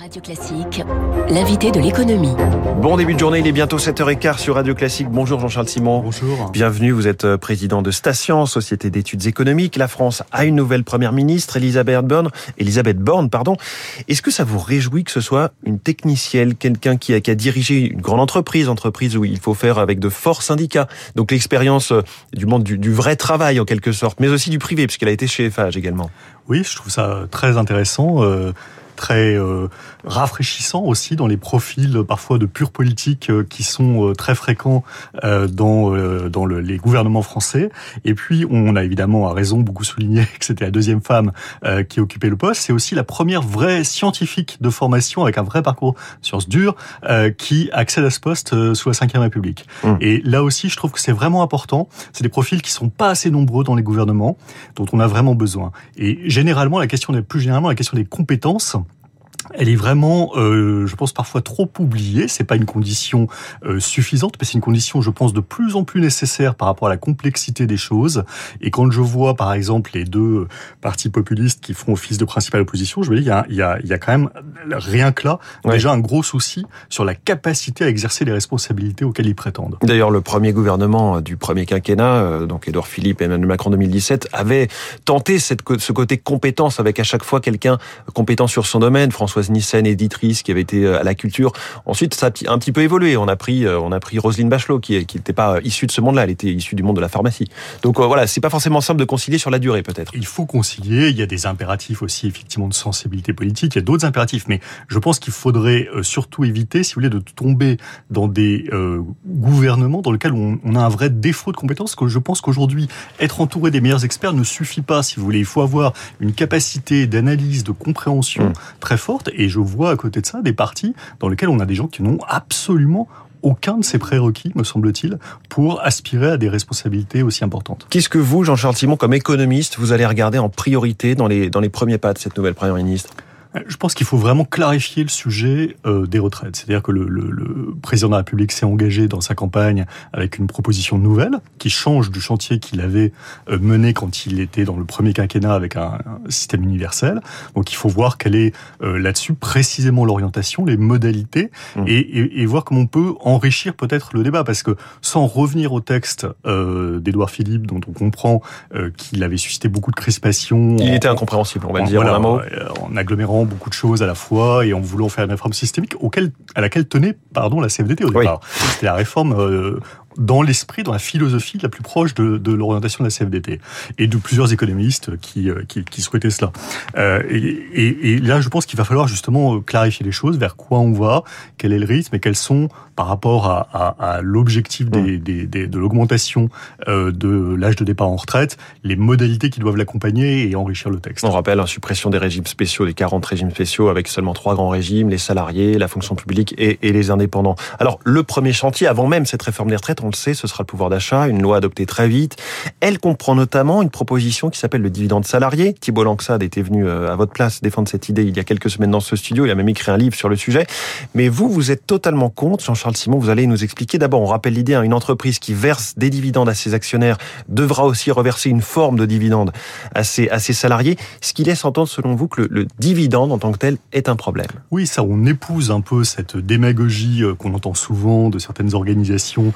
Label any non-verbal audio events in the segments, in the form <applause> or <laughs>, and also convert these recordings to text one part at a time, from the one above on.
Radio Classique, l'invité de l'économie. Bon début de journée, il est bientôt 7h15 sur Radio Classique. Bonjour Jean-Charles Simon. Bonjour. Bienvenue, vous êtes euh, président de Station, Société d'études économiques. La France a une nouvelle première ministre, Elisabeth Borne. Elisabeth Borne, pardon. Est-ce que ça vous réjouit que ce soit une technicienne, quelqu'un qui a, qui a dirigé une grande entreprise, entreprise où il faut faire avec de forts syndicats, donc l'expérience euh, du monde du, du vrai travail en quelque sorte, mais aussi du privé, puisqu'elle a été chez Eiffage également. Oui, je trouve ça très intéressant. Euh très euh, rafraîchissant aussi dans les profils parfois de pure politique euh, qui sont euh, très fréquents dans dans le, les gouvernements français. Et puis on a évidemment à raison beaucoup souligné <laughs> que c'était la deuxième femme qui occupait le poste. C'est aussi la première vraie scientifique de formation avec un vrai parcours sciences dures qui accède à ce poste sous la Ve République. Mmh. Et là aussi, je trouve que c'est vraiment important. C'est des profils qui sont pas assez nombreux dans les gouvernements, dont on a vraiment besoin. Et généralement, la question, plus généralement, la question des compétences elle est vraiment, euh, je pense, parfois trop oubliée. C'est pas une condition euh, suffisante, mais c'est une condition, je pense, de plus en plus nécessaire par rapport à la complexité des choses. Et quand je vois, par exemple, les deux partis populistes qui font office de principale opposition, je me dis, il y a, il y a, il y a quand même, rien que là, ouais. déjà un gros souci sur la capacité à exercer les responsabilités auxquelles ils prétendent. D'ailleurs, le premier gouvernement du premier quinquennat, euh, donc Édouard Philippe et Emmanuel Macron 2017, avait tenté cette, ce côté compétence avec à chaque fois quelqu'un compétent sur son domaine. François Françoise Nissen, éditrice, qui avait été euh, à la culture. Ensuite, ça a un petit peu évolué. On a pris, euh, on a pris Roselyne Bachelot, qui n'était pas issue de ce monde-là. Elle était issue du monde de la pharmacie. Donc euh, voilà, c'est pas forcément simple de concilier sur la durée, peut-être. Il faut concilier. Il y a des impératifs aussi, effectivement, de sensibilité politique. Il y a d'autres impératifs, mais je pense qu'il faudrait surtout éviter, si vous voulez, de tomber dans des euh, gouvernements dans lesquels on, on, a un vrai défaut de compétences. Que je pense qu'aujourd'hui, être entouré des meilleurs experts ne suffit pas. Si vous voulez, il faut avoir une capacité d'analyse, de compréhension mmh. très forte et je vois à côté de ça des partis dans lesquels on a des gens qui n'ont absolument aucun de ces prérequis, me semble-t-il, pour aspirer à des responsabilités aussi importantes. Qu'est-ce que vous, Jean-Charles Simon, comme économiste, vous allez regarder en priorité dans les, dans les premiers pas de cette nouvelle Première ministre? Je pense qu'il faut vraiment clarifier le sujet euh, des retraites. C'est-à-dire que le, le, le, président de la République s'est engagé dans sa campagne avec une proposition nouvelle qui change du chantier qu'il avait euh, mené quand il était dans le premier quinquennat avec un, un système universel. Donc il faut voir quelle est euh, là-dessus précisément l'orientation, les modalités mmh. et, et, et, voir comment on peut enrichir peut-être le débat. Parce que sans revenir au texte euh, d'Édouard Philippe, dont on comprend euh, qu'il avait suscité beaucoup de crispation. Il en, était incompréhensible, on va le dire voilà, en un mot. En agglomérant beaucoup de choses à la fois et en voulant faire une réforme systémique auquel, à laquelle tenait pardon, la CFDT au départ. Oui. C'était la réforme euh, dans l'esprit, dans la philosophie la plus proche de, de l'orientation de la CFDT et de plusieurs économistes qui, euh, qui, qui souhaitaient cela. Euh, et, et, et, là, je pense qu'il va falloir justement clarifier les choses, vers quoi on va, quel est le rythme et quels sont, par rapport à, à, à l'objectif des, des, des, de l'augmentation euh, de l'âge de départ en retraite, les modalités qui doivent l'accompagner et enrichir le texte. On rappelle, la suppression des régimes spéciaux, des 40 régimes spéciaux, avec seulement trois grands régimes, les salariés, la fonction publique et, et les indépendants. Alors, le premier chantier, avant même cette réforme des retraites, on le sait, ce sera le pouvoir d'achat, une loi adoptée très vite. Elle comprend notamment une proposition qui s'appelle le dividende salarié. Thibault Langsade était venu euh, à votre place défendre cette idée il y a quelques semaines dans ce studio. Il a même écrit un livre sur le sujet. Mais vous, vous êtes totalement contre. Jean-Charles Simon, vous allez nous expliquer. D'abord, on rappelle l'idée, hein, une entreprise qui verse des dividendes à ses actionnaires devra aussi reverser une forme de dividende à ses, salariés. Ce qui laisse entendre, selon vous, que le, dividende en tant que tel est un problème. Oui, ça, on épouse un peu cette démagogie euh, qu'on entend souvent de certaines organisations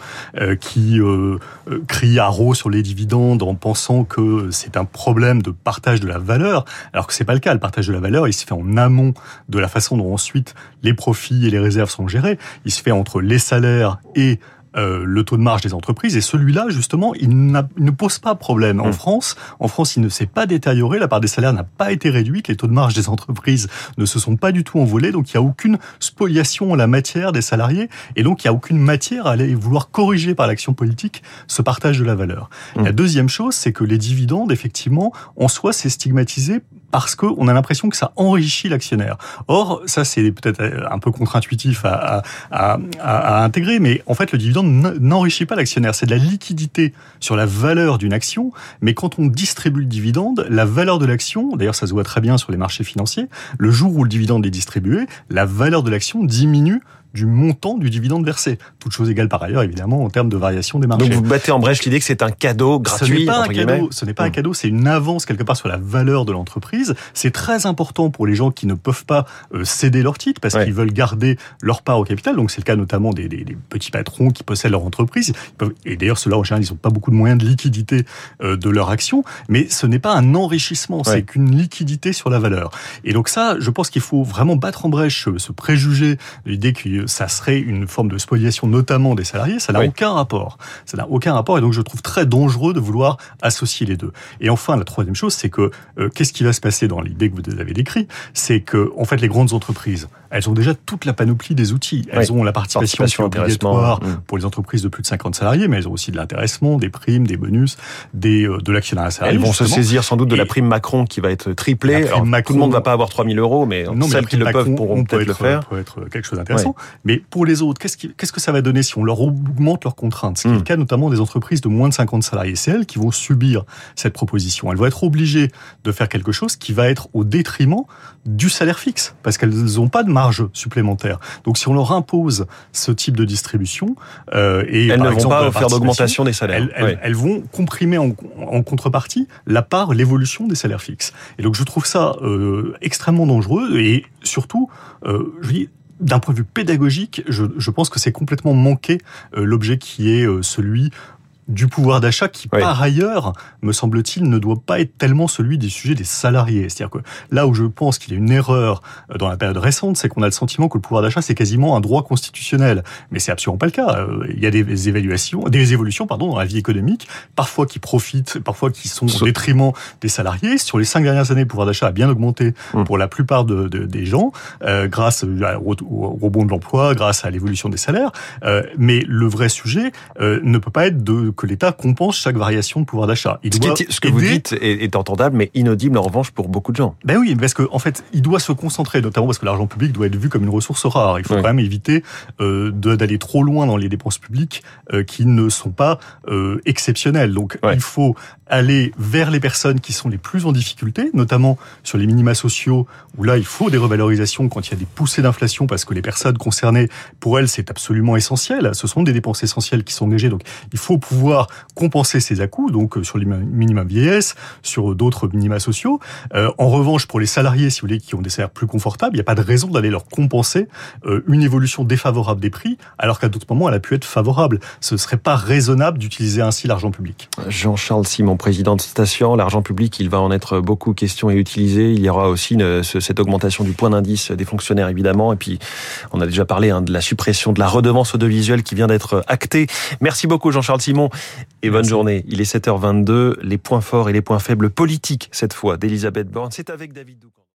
qui euh, crient haro sur les dividendes en pensant que c'est un problème de partage de la valeur, alors que c'est pas le cas. Le partage de la valeur, il se fait en amont de la façon dont ensuite les profits et les réserves sont gérés. Il se fait entre les salaires et euh, le taux de marge des entreprises. Et celui-là justement il, il, ne pose pas problème. En mmh. France en France il ne s'est pas détérioré. La part des salaires n'a pas été réduite. Les taux de marge des entreprises ne se sont pas du tout envolés. Donc il y a aucune spoliation en la matière des salariés. Et donc il y a aucune matière à aller vouloir corriger par l'action politique ce partage de la valeur. Mmh. la deuxième chose c'est que les dividendes effectivement en soi c'est stigmatisé parce qu'on a l'impression que ça enrichit l'actionnaire. Or, ça c'est peut-être un peu contre-intuitif à, à, à, à, intégrer, mais en fait le dividende n'enrichit pas l'actionnaire. C'est de la liquidité sur la valeur d'une action, mais quand on distribue le dividende, la valeur de l'action, d'ailleurs ça se voit très bien sur les marchés financiers, le jour où le dividende est distribué, la valeur de l'action diminue du montant du dividende versé. Toute chose égale par ailleurs, évidemment, en termes de variation des marchés. Donc vous battez en brèche l'idée que c'est un cadeau gratuit. Ce n'est pas un cadeau, ce n'est pas un hmm. cadeau, c'est une avance quelque part sur la valeur de l'entreprise. C'est très important pour les gens qui ne peuvent pas euh, céder leur titre parce qu'ils veulent garder leur part au capital. Donc c'est le cas notamment des, des, des, petits patrons qui possèdent leur entreprise. Et d'ailleurs, ceux-là, en général, ils n'ont pas beaucoup de moyens de liquidité euh, de leur action. Mais ce n'est pas un enrichissement, c'est qu'une liquidité sur la valeur. Et donc ça, je pense qu'il faut vraiment battre en brèche ce préjugé, l'idée ça serait une forme de spoliation, notamment des salariés. Ça n'a aucun rapport. Ça n'a aucun rapport. Et donc je trouve très dangereux de vouloir associer les deux. Et enfin, la troisième chose, c'est que euh, qu'est-ce qui va se passer dans l'idée que vous avez décrit? C'est que en fait, les grandes entreprises, elles ont déjà toute la panoplie des outils. Elles ont la participation, obligatoire mm. pour les entreprises de plus de 50 salariés, mais elles ont aussi de l'intéressement, des primes, des bonus, des, euh, de l'actionnariat salarié. Elles vont se saisir sans doute de la prime Macron qui va être triplée. Alors, tout le monde ne va pas avoir 3000 euros, mais non, celles qui le peuvent pourront peut-être le faire. peut être quelque chose d'intéressant. Mais pour les autres, qu'est-ce, qu'est-ce que ça va donner si on leur augmente leurs contraintes? Ce qui est le mm. cas notamment des entreprises de moins de 50 salariés. C'est elles qui vont subir cette proposition. Elles vont être obligées de faire quelque chose qui va être au détriment du salaire fixe, parce qu'elles n'ont pas de marge supplémentaire. Donc si on leur impose ce type de distribution, euh, et elles ne vont pas faire d'augmentation des salaires. Elles, vont comprimer en, contrepartie la part, l'évolution des salaires fixes. Et donc je trouve ça euh, extrêmement dangereux et surtout, euh, je dis, d'un point de vue pédagogique, je, je pense que c'est complètement manqué euh, l'objet qui est euh, celui du pouvoir d'achat qui, par ailleurs, me semble-t-il, ne doit pas être tellement celui des sujets des salariés. C'est-à-dire que là où je pense qu'il y a une erreur euh, dans la période récente, c'est qu'on a le sentiment que le pouvoir d'achat, c'est quasiment un droit constitutionnel. Mais c'est absolument pas le cas. Euh, il y a des évaluations, des évolutions, pardon, dans la vie économique, parfois qui profitent, parfois qui sont au détriment des salariés. Sur les cinq dernières années, le pouvoir d'achat a bien augmenté hum. pour la plupart de, des gens, euh, grâce au, au, rebond de l'emploi, grâce à l'évolution des salaires. Euh, mais le vrai sujet ne peut pas être de que l'État compense chaque variation de pouvoir d'achat. Ce, que vous dites est, entendable, mais inaudible en revanche pour beaucoup de gens. Ben oui, parce qu'en en fait, il doit se concentrer, notamment parce que l'argent public doit être vu comme une ressource rare. Il faut quand même éviter euh, d'aller trop loin dans les dépenses publiques euh, qui ne sont pas euh, exceptionnelles. Donc, il faut aller vers les personnes qui sont les plus en difficulté, notamment sur les minima sociaux, où là, il faut des revalorisations quand il y a des poussées d'inflation, parce que les personnes concernées, pour elles, c'est absolument essentiel. Ce sont des dépenses essentielles qui sont engagées. Donc, il faut pouvoir compenser ces à-coups, donc euh, sur les minima vieillesse, sur d'autres minima sociaux. Euh, en revanche, pour les salariés, si vous voulez, qui ont des salaires plus confortables, il n'y a pas de raison d'aller leur compenser euh, une évolution défavorable des prix, alors qu'à d'autres moments, elle a pu être favorable. Ce ne serait pas raisonnable d'utiliser ainsi l'argent public. Jean-Charles Simon, président de station. L'argent public, il va en être beaucoup question et utilisé. Il y aura aussi une, cette augmentation du point d'indice des fonctionnaires, évidemment. Et puis, on a déjà parlé hein, de la suppression de la redevance audiovisuelle qui vient d'être actée. Merci beaucoup, Jean-Charles Simon. Et bonne journée. Il est 7h22. Les points forts et les points faibles politiques, cette fois, d'Elisabeth Borne. C'est avec David Doucan.